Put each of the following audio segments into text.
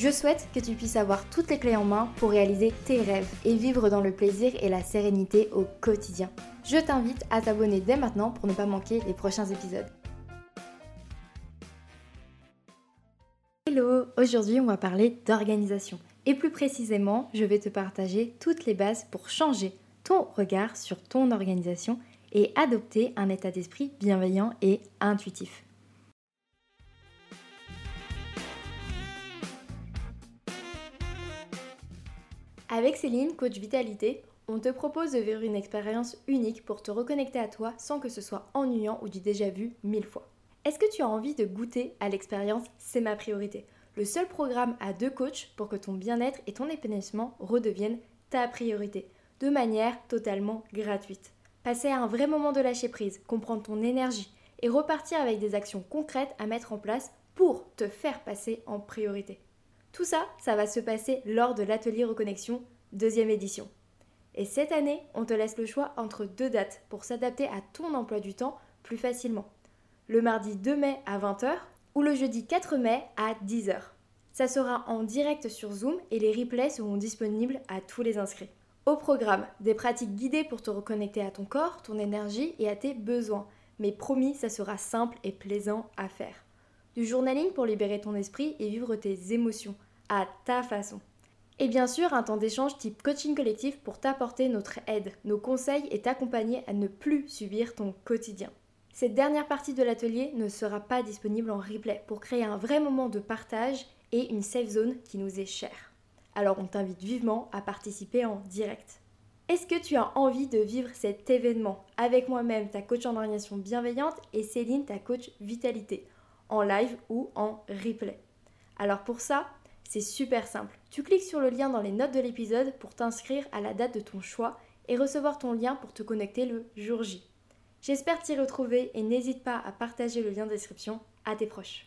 Je souhaite que tu puisses avoir toutes les clés en main pour réaliser tes rêves et vivre dans le plaisir et la sérénité au quotidien. Je t'invite à t'abonner dès maintenant pour ne pas manquer les prochains épisodes. Hello, aujourd'hui on va parler d'organisation. Et plus précisément, je vais te partager toutes les bases pour changer ton regard sur ton organisation et adopter un état d'esprit bienveillant et intuitif. Avec Céline, coach vitalité, on te propose de vivre une expérience unique pour te reconnecter à toi sans que ce soit ennuyant ou du déjà vu mille fois. Est-ce que tu as envie de goûter à l'expérience C'est ma priorité Le seul programme à deux coachs pour que ton bien-être et ton épanouissement redeviennent ta priorité, de manière totalement gratuite. Passer à un vrai moment de lâcher prise, comprendre ton énergie et repartir avec des actions concrètes à mettre en place pour te faire passer en priorité. Tout ça, ça va se passer lors de l'atelier Reconnexion, deuxième édition. Et cette année, on te laisse le choix entre deux dates pour s'adapter à ton emploi du temps plus facilement. Le mardi 2 mai à 20h ou le jeudi 4 mai à 10h. Ça sera en direct sur Zoom et les replays seront disponibles à tous les inscrits. Au programme, des pratiques guidées pour te reconnecter à ton corps, ton énergie et à tes besoins. Mais promis, ça sera simple et plaisant à faire du journaling pour libérer ton esprit et vivre tes émotions à ta façon. Et bien sûr, un temps d'échange type coaching collectif pour t'apporter notre aide, nos conseils et t'accompagner à ne plus subir ton quotidien. Cette dernière partie de l'atelier ne sera pas disponible en replay pour créer un vrai moment de partage et une safe zone qui nous est chère. Alors on t'invite vivement à participer en direct. Est-ce que tu as envie de vivre cet événement avec moi-même, ta coach en organisation bienveillante, et Céline, ta coach vitalité? En live ou en replay. Alors pour ça, c'est super simple. Tu cliques sur le lien dans les notes de l'épisode pour t'inscrire à la date de ton choix et recevoir ton lien pour te connecter le jour J. J'espère t'y retrouver et n'hésite pas à partager le lien de description à tes proches.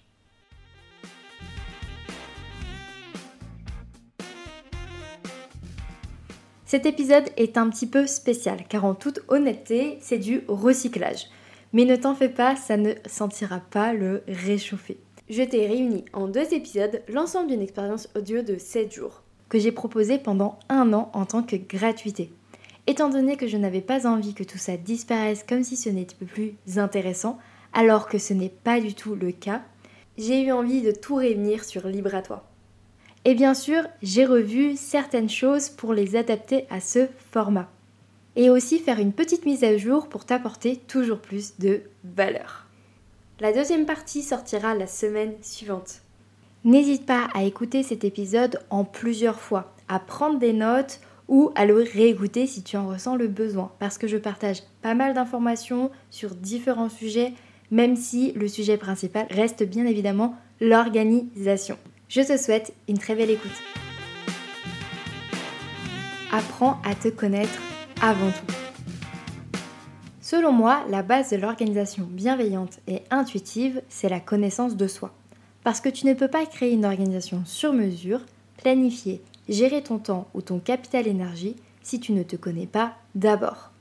Cet épisode est un petit peu spécial car en toute honnêteté, c'est du recyclage. Mais ne t'en fais pas, ça ne sentira pas le réchauffer. Je t'ai réuni en deux épisodes l'ensemble d'une expérience audio de 7 jours, que j'ai proposée pendant un an en tant que gratuité. Étant donné que je n'avais pas envie que tout ça disparaisse comme si ce n'était plus intéressant, alors que ce n'est pas du tout le cas, j'ai eu envie de tout réunir sur Libre à toi. Et bien sûr, j'ai revu certaines choses pour les adapter à ce format et aussi faire une petite mise à jour pour t'apporter toujours plus de valeur. La deuxième partie sortira la semaine suivante. N'hésite pas à écouter cet épisode en plusieurs fois, à prendre des notes ou à le réécouter si tu en ressens le besoin, parce que je partage pas mal d'informations sur différents sujets, même si le sujet principal reste bien évidemment l'organisation. Je te souhaite une très belle écoute. Apprends à te connaître avant tout. Selon moi, la base de l'organisation bienveillante et intuitive, c'est la connaissance de soi. Parce que tu ne peux pas créer une organisation sur mesure, planifier, gérer ton temps ou ton capital énergie si tu ne te connais pas d'abord.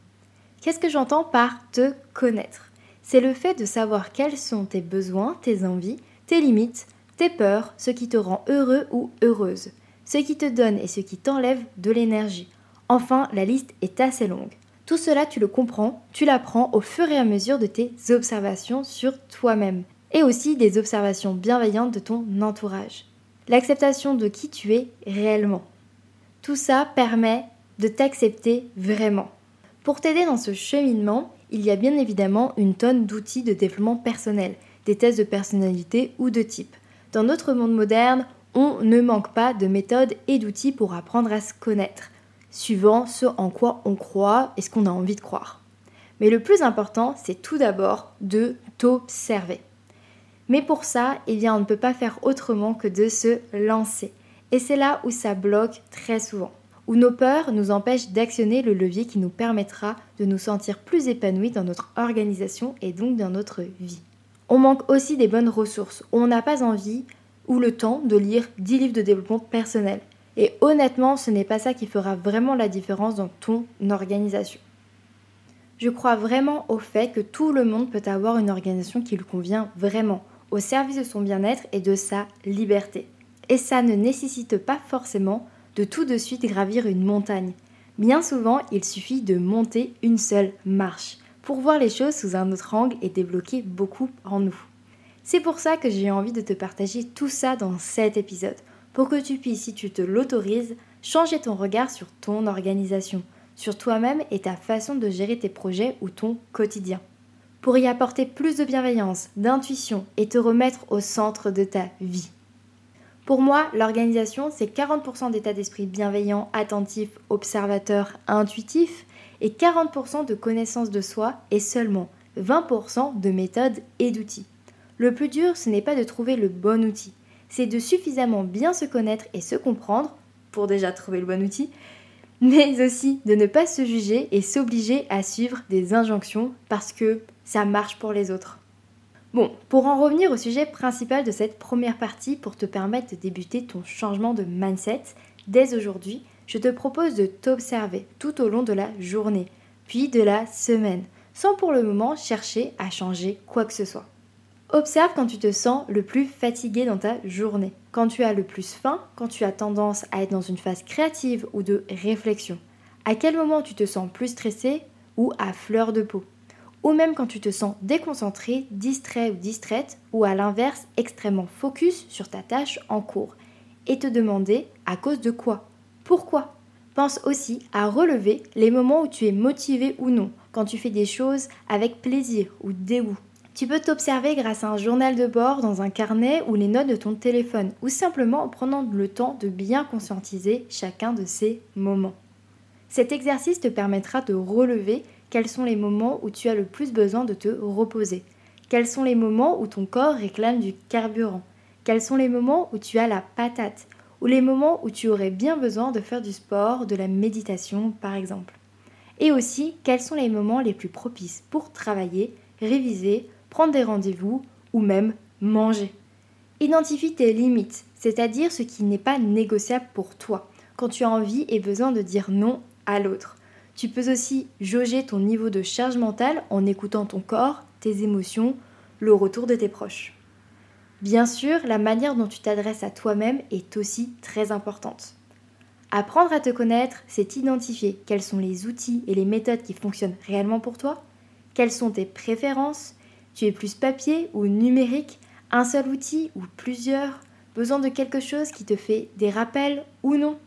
Qu'est-ce que j'entends par te connaître C'est le fait de savoir quels sont tes besoins, tes envies, tes limites, tes peurs, ce qui te rend heureux ou heureuse, ce qui te donne et ce qui t'enlève de l'énergie Enfin, la liste est assez longue. Tout cela, tu le comprends, tu l'apprends au fur et à mesure de tes observations sur toi-même et aussi des observations bienveillantes de ton entourage. L'acceptation de qui tu es réellement. Tout ça permet de t'accepter vraiment. Pour t'aider dans ce cheminement, il y a bien évidemment une tonne d'outils de développement personnel, des tests de personnalité ou de type. Dans notre monde moderne, on ne manque pas de méthodes et d'outils pour apprendre à se connaître suivant ce en quoi on croit et ce qu'on a envie de croire. Mais le plus important, c'est tout d'abord de t'observer. Mais pour ça, on ne peut pas faire autrement que de se lancer. Et c'est là où ça bloque très souvent, où nos peurs nous empêchent d'actionner le levier qui nous permettra de nous sentir plus épanouis dans notre organisation et donc dans notre vie. On manque aussi des bonnes ressources, on n'a pas envie ou le temps de lire 10 livres de développement personnel. Et honnêtement, ce n'est pas ça qui fera vraiment la différence dans ton organisation. Je crois vraiment au fait que tout le monde peut avoir une organisation qui lui convient vraiment, au service de son bien-être et de sa liberté. Et ça ne nécessite pas forcément de tout de suite gravir une montagne. Bien souvent, il suffit de monter une seule marche pour voir les choses sous un autre angle et débloquer beaucoup en nous. C'est pour ça que j'ai envie de te partager tout ça dans cet épisode, pour que tu puisses, si tu te l'autorises, changer ton regard sur ton organisation, sur toi-même et ta façon de gérer tes projets ou ton quotidien. Pour y apporter plus de bienveillance, d'intuition et te remettre au centre de ta vie. Pour moi, l'organisation, c'est 40% d'état d'esprit bienveillant, attentif, observateur, intuitif, et 40% de connaissance de soi et seulement 20% de méthodes et d'outils. Le plus dur, ce n'est pas de trouver le bon outil, c'est de suffisamment bien se connaître et se comprendre pour déjà trouver le bon outil, mais aussi de ne pas se juger et s'obliger à suivre des injonctions parce que ça marche pour les autres. Bon, pour en revenir au sujet principal de cette première partie, pour te permettre de débuter ton changement de mindset, dès aujourd'hui, je te propose de t'observer tout au long de la journée, puis de la semaine, sans pour le moment chercher à changer quoi que ce soit. Observe quand tu te sens le plus fatigué dans ta journée, quand tu as le plus faim, quand tu as tendance à être dans une phase créative ou de réflexion. À quel moment tu te sens plus stressé ou à fleur de peau? Ou même quand tu te sens déconcentré, distrait ou distraite, ou à l'inverse extrêmement focus sur ta tâche en cours. Et te demander à cause de quoi? Pourquoi? Pense aussi à relever les moments où tu es motivé ou non, quand tu fais des choses avec plaisir ou dégoût. Tu peux t'observer grâce à un journal de bord dans un carnet ou les notes de ton téléphone, ou simplement en prenant le temps de bien conscientiser chacun de ces moments. Cet exercice te permettra de relever quels sont les moments où tu as le plus besoin de te reposer, quels sont les moments où ton corps réclame du carburant, quels sont les moments où tu as la patate, ou les moments où tu aurais bien besoin de faire du sport, de la méditation par exemple? Et aussi, quels sont les moments les plus propices pour travailler, réviser, prendre des rendez-vous ou même manger. Identifie tes limites, c'est-à-dire ce qui n'est pas négociable pour toi, quand tu as envie et besoin de dire non à l'autre. Tu peux aussi jauger ton niveau de charge mentale en écoutant ton corps, tes émotions, le retour de tes proches. Bien sûr, la manière dont tu t'adresses à toi-même est aussi très importante. Apprendre à te connaître, c'est identifier quels sont les outils et les méthodes qui fonctionnent réellement pour toi, quelles sont tes préférences, tu es plus papier ou numérique, un seul outil ou plusieurs, besoin de quelque chose qui te fait des rappels ou non?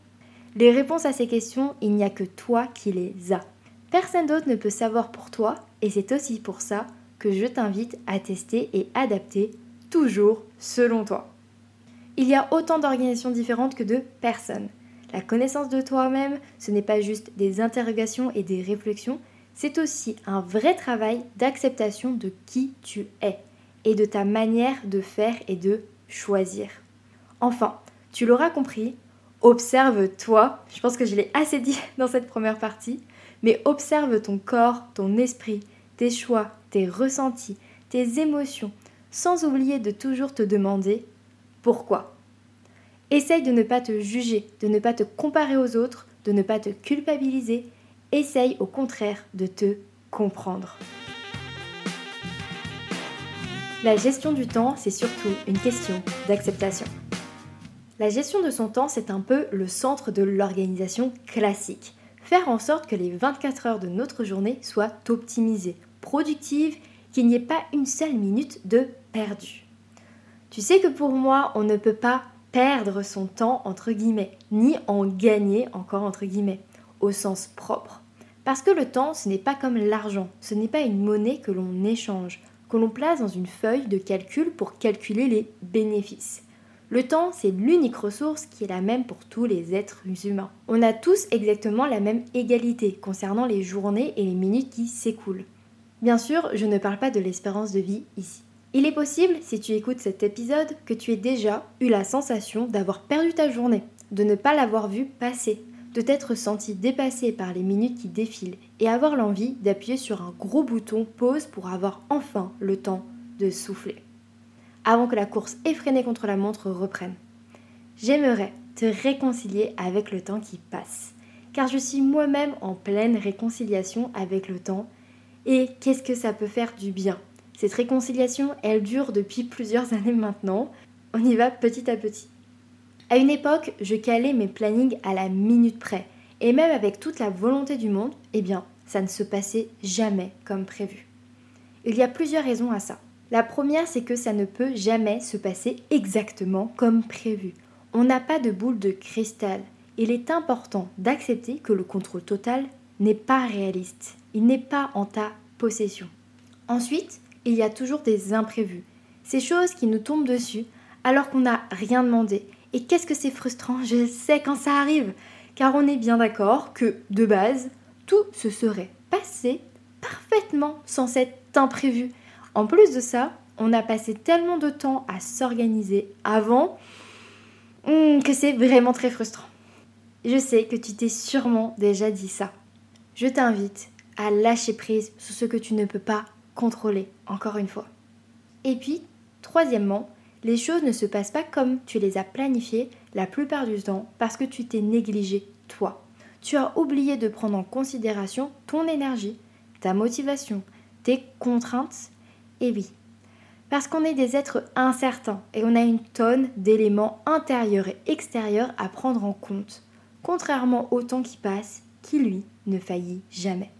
Les réponses à ces questions, il n'y a que toi qui les as. Personne d'autre ne peut savoir pour toi et c'est aussi pour ça que je t'invite à tester et adapter toujours selon toi. Il y a autant d'organisations différentes que de personnes. La connaissance de toi-même, ce n'est pas juste des interrogations et des réflexions, c'est aussi un vrai travail d'acceptation de qui tu es et de ta manière de faire et de choisir. Enfin, tu l'auras compris, observe-toi. Je pense que je l'ai assez dit dans cette première partie, mais observe ton corps, ton esprit, tes choix, tes ressentis, tes émotions, sans oublier de toujours te demander pourquoi. Essaye de ne pas te juger, de ne pas te comparer aux autres, de ne pas te culpabiliser Essaye au contraire de te comprendre. La gestion du temps, c'est surtout une question d'acceptation. La gestion de son temps, c'est un peu le centre de l'organisation classique. Faire en sorte que les 24 heures de notre journée soient optimisées, productives, qu'il n'y ait pas une seule minute de perdu. Tu sais que pour moi, on ne peut pas perdre son temps, entre guillemets, ni en gagner encore, entre guillemets, au sens propre. Parce que le temps, ce n'est pas comme l'argent, ce n'est pas une monnaie que l'on échange, que l'on place dans une feuille de calcul pour calculer les bénéfices. Le temps, c'est l'unique ressource qui est la même pour tous les êtres humains. On a tous exactement la même égalité concernant les journées et les minutes qui s'écoulent. Bien sûr, je ne parle pas de l'espérance de vie ici. Il est possible, si tu écoutes cet épisode, que tu aies déjà eu la sensation d'avoir perdu ta journée, de ne pas l'avoir vue passer, de t'être senti dépassé par les minutes qui défilent et avoir l'envie d'appuyer sur un gros bouton pause pour avoir enfin le temps de souffler, avant que la course effrénée contre la montre reprenne. J'aimerais te réconcilier avec le temps qui passe, car je suis moi-même en pleine réconciliation avec le temps, et qu'est-ce que ça peut faire du bien? Cette réconciliation, elle dure depuis plusieurs années maintenant, on y va petit à petit. À une époque, je calais mes plannings à la minute près, et même avec toute la volonté du monde, eh bien, ça ne se passait jamais comme prévu. Il y a plusieurs raisons à ça. La première, c'est que ça ne peut jamais se passer exactement comme prévu. On n'a pas de boule de cristal. Il est important d'accepter que le contrôle total n'est pas réaliste. Il n'est pas en ta possession. Ensuite, il y a toujours des imprévus. Ces choses qui nous tombent dessus alors qu'on n'a rien demandé. Et qu'est-ce que c'est frustrant, je sais quand ça arrive. Car on est bien d'accord que, de base, tout se serait passé parfaitement sans cet imprévu. En plus de ça, on a passé tellement de temps à s'organiser avant hmm, que c'est vraiment très frustrant. Je sais que tu t'es sûrement déjà dit ça. Je t'invite à lâcher prise sur ce que tu ne peux pas contrôler, encore une fois. Et puis, troisièmement, les choses ne se passent pas comme tu les as planifiées la plupart du temps parce que tu t'es négligé, toi tu as oublié de prendre en considération ton énergie, ta motivation, tes contraintes. Et oui, parce qu'on est des êtres incertains et on a une tonne d'éléments intérieurs et extérieurs à prendre en compte, contrairement au temps qui passe, qui lui ne faillit jamais.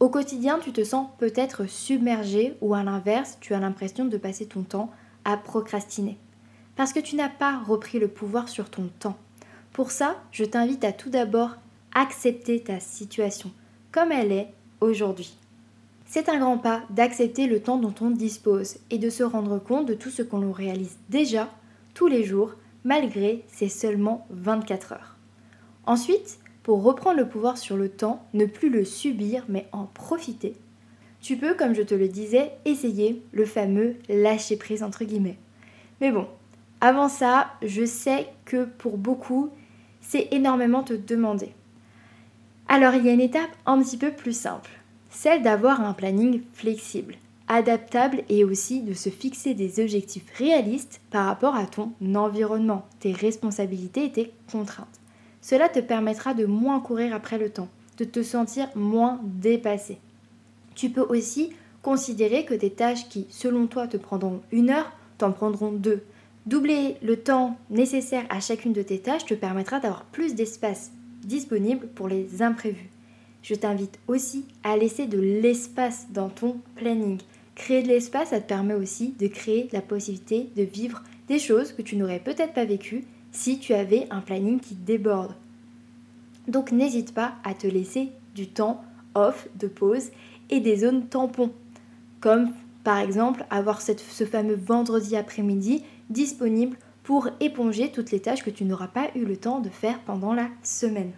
Au quotidien, tu te sens peut-être submergé ou à l'inverse, tu as l'impression de passer ton temps à procrastiner. Parce que tu n'as pas repris le pouvoir sur ton temps. Pour ça, je t'invite à tout d'abord accepter ta situation comme elle est aujourd'hui. C'est un grand pas d'accepter le temps dont on dispose et de se rendre compte de tout ce qu'on réalise déjà tous les jours malgré ces seulement 24 heures. Ensuite, pour reprendre le pouvoir sur le temps, ne plus le subir mais en profiter, tu peux, comme je te le disais, essayer le fameux lâcher prise entre guillemets. Mais bon, avant ça, je sais que pour beaucoup, c'est énormément te demander. Alors il y a une étape un petit peu plus simple, celle d'avoir un planning flexible, adaptable et aussi de se fixer des objectifs réalistes par rapport à ton environnement, tes responsabilités et tes contraintes. Cela te permettra de moins courir après le temps, de te sentir moins dépassé. Tu peux aussi considérer que des tâches qui, selon toi, te prendront une heure, t'en prendront deux. Doubler le temps nécessaire à chacune de tes tâches te permettra d'avoir plus d'espace disponible pour les imprévus. Je t'invite aussi à laisser de l'espace dans ton planning. Créer de l'espace, ça te permet aussi de créer la possibilité de vivre des choses que tu n'aurais peut-être pas vécues si tu avais un planning qui déborde. Donc n'hésite pas à te laisser du temps off, de pause et des zones tampons. Comme par exemple avoir ce fameux vendredi après-midi disponible pour éponger toutes les tâches que tu n'auras pas eu le temps de faire pendant la semaine.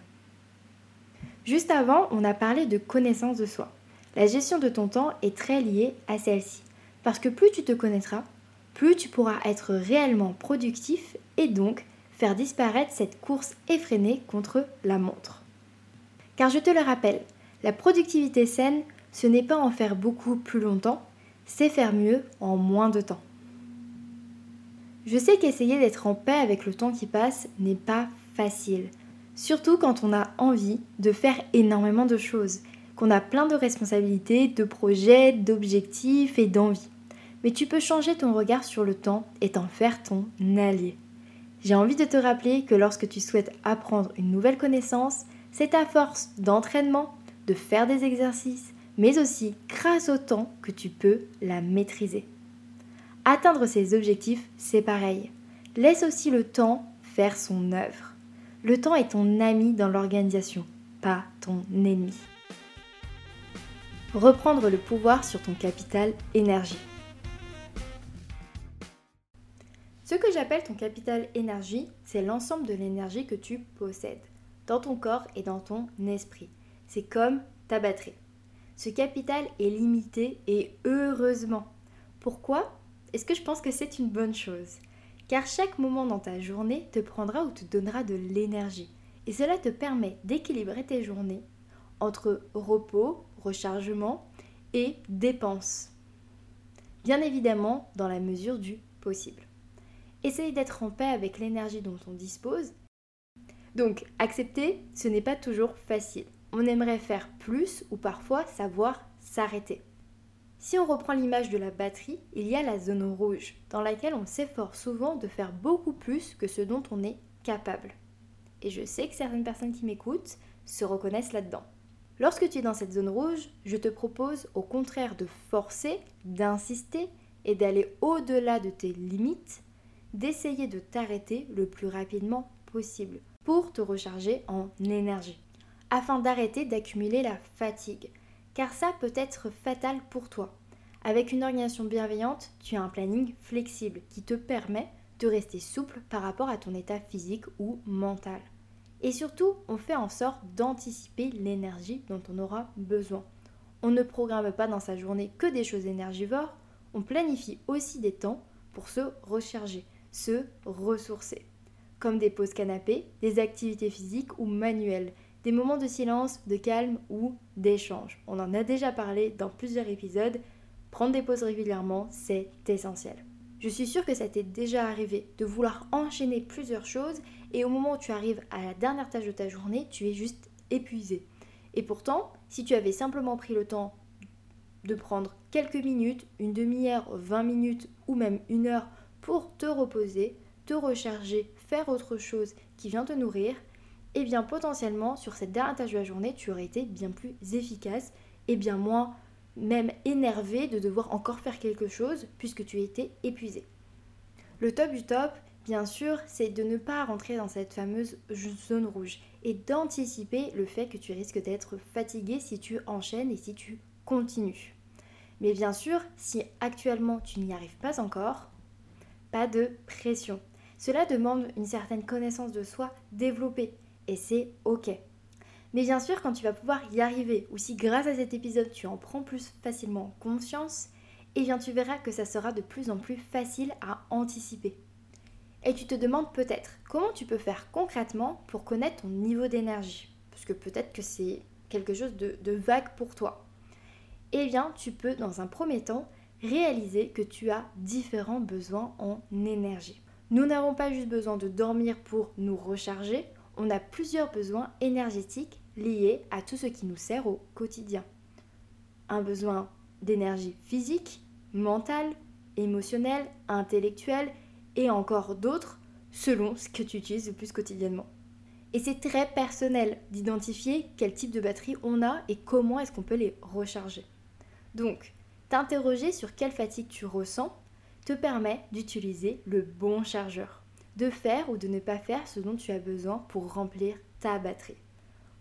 Juste avant, on a parlé de connaissance de soi. La gestion de ton temps est très liée à celle-ci, parce que plus tu te connaîtras, plus tu pourras être réellement productif et donc faire disparaître cette course effrénée contre la montre. Car je te le rappelle, la productivité saine, ce n'est pas en faire beaucoup plus longtemps, c'est faire mieux en moins de temps. Je sais qu'essayer d'être en paix avec le temps qui passe n'est pas facile, surtout quand on a envie de faire énormément de choses, qu'on a plein de responsabilités, de projets, d'objectifs et d'envies. Mais tu peux changer ton regard sur le temps et t'en faire ton allié. J'ai envie de te rappeler que lorsque tu souhaites apprendre une nouvelle connaissance, c'est à force d'entraînement, de faire des exercices, mais aussi grâce au temps que tu peux la maîtriser. Atteindre ses objectifs, c'est pareil. Laisse aussi le temps faire son œuvre. Le temps est ton ami dans l'organisation, pas ton ennemi. Reprendre le pouvoir sur ton capital énergie. Ce que j'appelle ton capital énergie, c'est l'ensemble de l'énergie que tu possèdes, dans ton corps et dans ton esprit. C'est comme ta batterie. Ce capital est limité et heureusement. Pourquoi? Est-ce que je pense que c'est une bonne chose? Car chaque moment dans ta journée te prendra ou te donnera de l'énergie. Et cela te permet d'équilibrer tes journées entre repos, rechargement et dépenses. bien évidemment dans la mesure du possible. Essaye d'être en paix avec l'énergie dont on dispose. Donc, accepter, ce n'est pas toujours facile. On aimerait faire plus ou parfois savoir s'arrêter. Si on reprend l'image de la batterie, il y a la zone rouge, dans laquelle on s'efforce souvent de faire beaucoup plus que ce dont on est capable. Et je sais que certaines personnes qui m'écoutent se reconnaissent là-dedans. Lorsque tu es dans cette zone rouge, je te propose au contraire de forcer, d'insister et d'aller au-delà de tes limites, d'essayer de t'arrêter le plus rapidement possible pour te recharger en énergie, afin d'arrêter d'accumuler la fatigue, car ça peut être fatal pour toi. Avec une organisation bienveillante, tu as un planning flexible qui te permet de rester souple par rapport à ton état physique ou mental. Et surtout, on fait en sorte d'anticiper l'énergie dont on aura besoin. On ne programme pas dans sa journée que des choses énergivores, on planifie aussi des temps pour se recharger, se ressourcer, comme des pauses canapé, des activités physiques ou manuelles, des moments de silence, de calme ou d'échange. On en a déjà parlé dans plusieurs épisodes. Prendre des pauses régulièrement, c'est essentiel. Je suis sûre que ça t'est déjà arrivé de vouloir enchaîner plusieurs choses et au moment où tu arrives à la dernière tâche de ta journée, tu es juste épuisé. Et pourtant, si tu avais simplement pris le temps de prendre quelques minutes, une demi-heure, 20 minutes ou même une heure pour te reposer, te recharger, faire autre chose qui vient te nourrir, eh bien potentiellement sur cette dernière tâche de la journée, tu aurais été bien plus efficace et bien moins même énervé de devoir encore faire quelque chose puisque tu étais épuisé. Le top du top, bien sûr, c'est de ne pas rentrer dans cette fameuse zone rouge et d'anticiper le fait que tu risques d'être fatigué si tu enchaînes et si tu continues. Mais bien sûr, si actuellement tu n'y arrives pas encore, pas de pression. Cela demande une certaine connaissance de soi développée et c'est ok. Mais bien sûr, quand tu vas pouvoir y arriver, ou si grâce à cet épisode tu en prends plus facilement conscience, eh bien tu verras que ça sera de plus en plus facile à anticiper. Et tu te demandes peut-être comment tu peux faire concrètement pour connaître ton niveau d'énergie? Parce que peut-être que c'est quelque chose de, de vague pour toi. Eh bien, tu peux dans un premier temps réaliser que tu as différents besoins en énergie. Nous n'avons pas juste besoin de dormir pour nous recharger, on a plusieurs besoins énergétiques liés à tout ce qui nous sert au quotidien. Un besoin d'énergie physique, mentale, émotionnelle, intellectuelle et encore d'autres selon ce que tu utilises le plus quotidiennement. Et c'est très personnel d'identifier quel type de batterie on a et comment est-ce qu'on peut les recharger. Donc, t'interroger sur quelle fatigue tu ressens te permet d'utiliser le bon chargeur de faire ou de ne pas faire ce dont tu as besoin pour remplir ta batterie.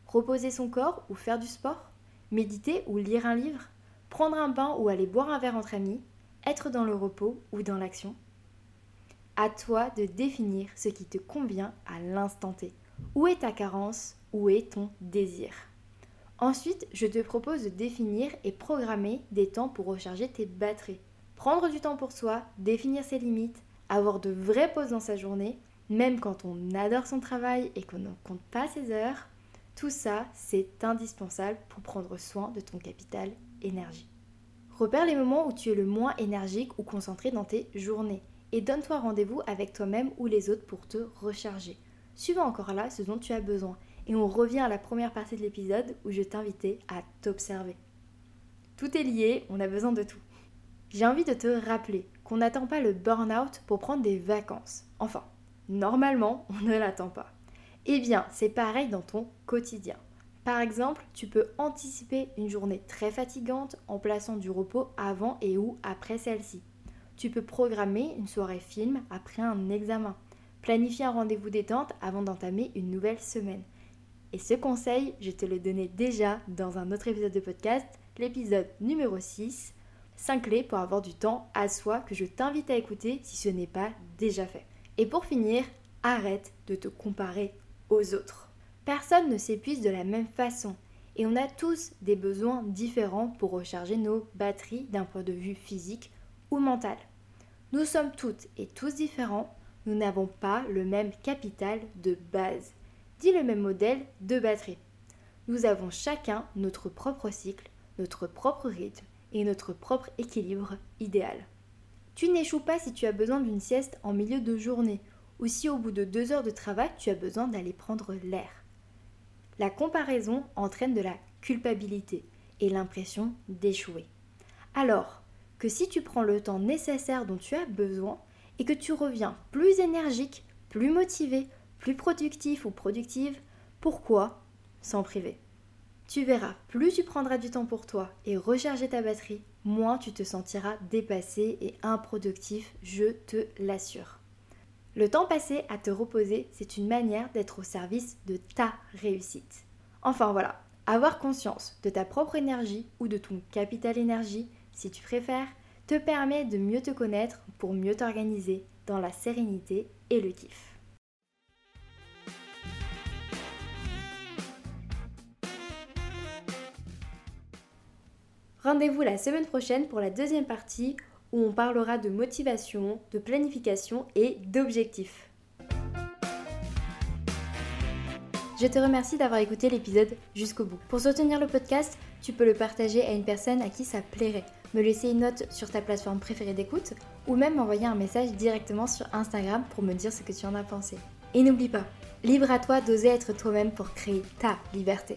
Reposer son corps ou faire du sport, méditer ou lire un livre, prendre un bain ou aller boire un verre entre amis, être dans le repos ou dans l'action? À toi de définir ce qui te convient à l'instant T. Où est ta carence? Où est ton désir? Ensuite, je te propose de définir et programmer des temps pour recharger tes batteries. Prendre du temps pour soi, définir ses limites, avoir de vraies pauses dans sa journée, même quand on adore son travail et qu'on ne compte pas ses heures, tout ça, c'est indispensable pour prendre soin de ton capital énergie. Repère les moments où tu es le moins énergique ou concentré dans tes journées et donne-toi rendez-vous avec toi-même ou les autres pour te recharger. Suivant encore là ce dont tu as besoin. Et on revient à la première partie de l'épisode où je t'invitais à t'observer. Tout est lié, on a besoin de tout. J'ai envie de te rappeler qu'on n'attend pas le burn-out pour prendre des vacances. Enfin, normalement, on ne l'attend pas. Eh bien, c'est pareil dans ton quotidien. Par exemple, tu peux anticiper une journée très fatigante en plaçant du repos avant et ou après celle-ci. Tu peux programmer une soirée film après un examen. Planifier un rendez-vous détente avant d'entamer une nouvelle semaine. Et ce conseil, je te le donnais déjà dans un autre épisode de podcast, l'épisode numéro 6, 5 clés pour avoir du temps à soi que je t'invite à écouter si ce n'est pas déjà fait. Et pour finir, arrête de te comparer aux autres. Personne ne s'épuise de la même façon et on a tous des besoins différents pour recharger nos batteries d'un point de vue physique ou mental. Nous sommes toutes et tous différents, nous n'avons pas le même capital de base, dit le même modèle de batterie. Nous avons chacun notre propre cycle, notre propre rythme et notre propre équilibre idéal. Tu n'échoues pas si tu as besoin d'une sieste en milieu de journée ou si au bout de deux heures de travail tu as besoin d'aller prendre l'air. La comparaison entraîne de la culpabilité et l'impression d'échouer. Alors que si tu prends le temps nécessaire dont tu as besoin et que tu reviens plus énergique, plus motivé, plus productif ou productive, pourquoi s'en priver? Tu verras, plus tu prendras du temps pour toi et recharger ta batterie, moins tu te sentiras dépassé et improductif, je te l'assure. Le temps passé à te reposer, c'est une manière d'être au service de ta réussite. Enfin voilà, avoir conscience de ta propre énergie ou de ton capital énergie, si tu préfères, te permet de mieux te connaître pour mieux t'organiser dans la sérénité et le kiff. Rendez-vous la semaine prochaine pour la deuxième partie où on parlera de motivation, de planification et d'objectifs. Je te remercie d'avoir écouté l'épisode jusqu'au bout. Pour soutenir le podcast, tu peux le partager à une personne à qui ça plairait, me laisser une note sur ta plateforme préférée d'écoute ou même m'envoyer un message directement sur Instagram pour me dire ce que tu en as pensé. Et n'oublie pas, libre à toi d'oser être toi-même pour créer ta liberté.